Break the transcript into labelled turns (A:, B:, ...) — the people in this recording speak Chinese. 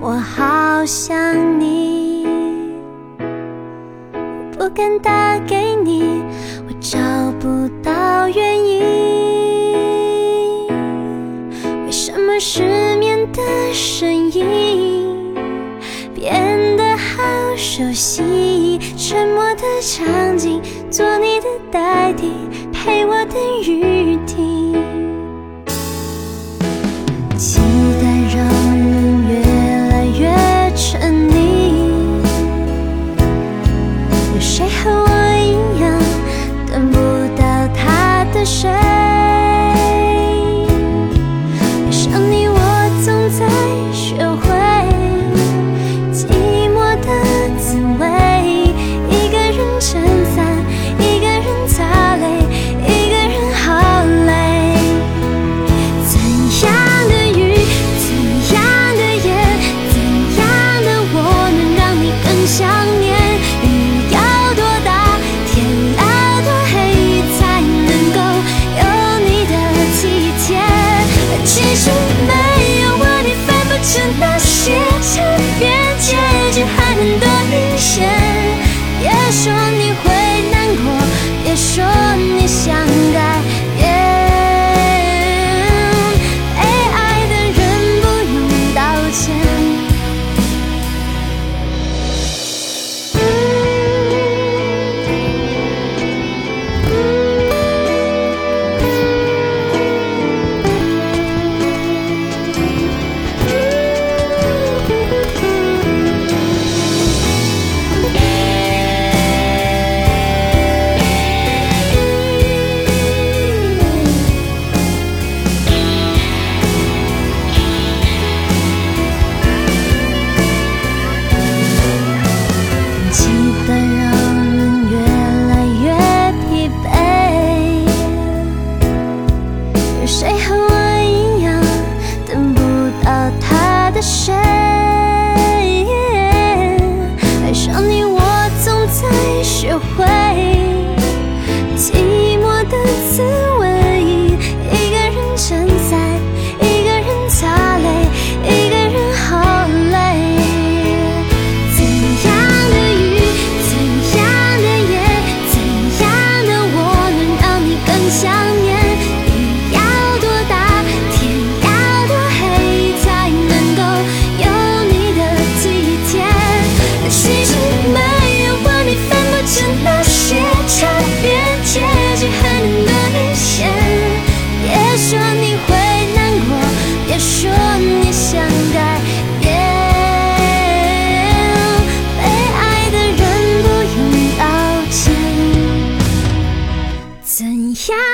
A: 我好想你不敢打给你我找不到原因。为什么失眠的声音变得好熟悉？沉默的场景做你的代替陪我等雨停。期私学会 Ciao.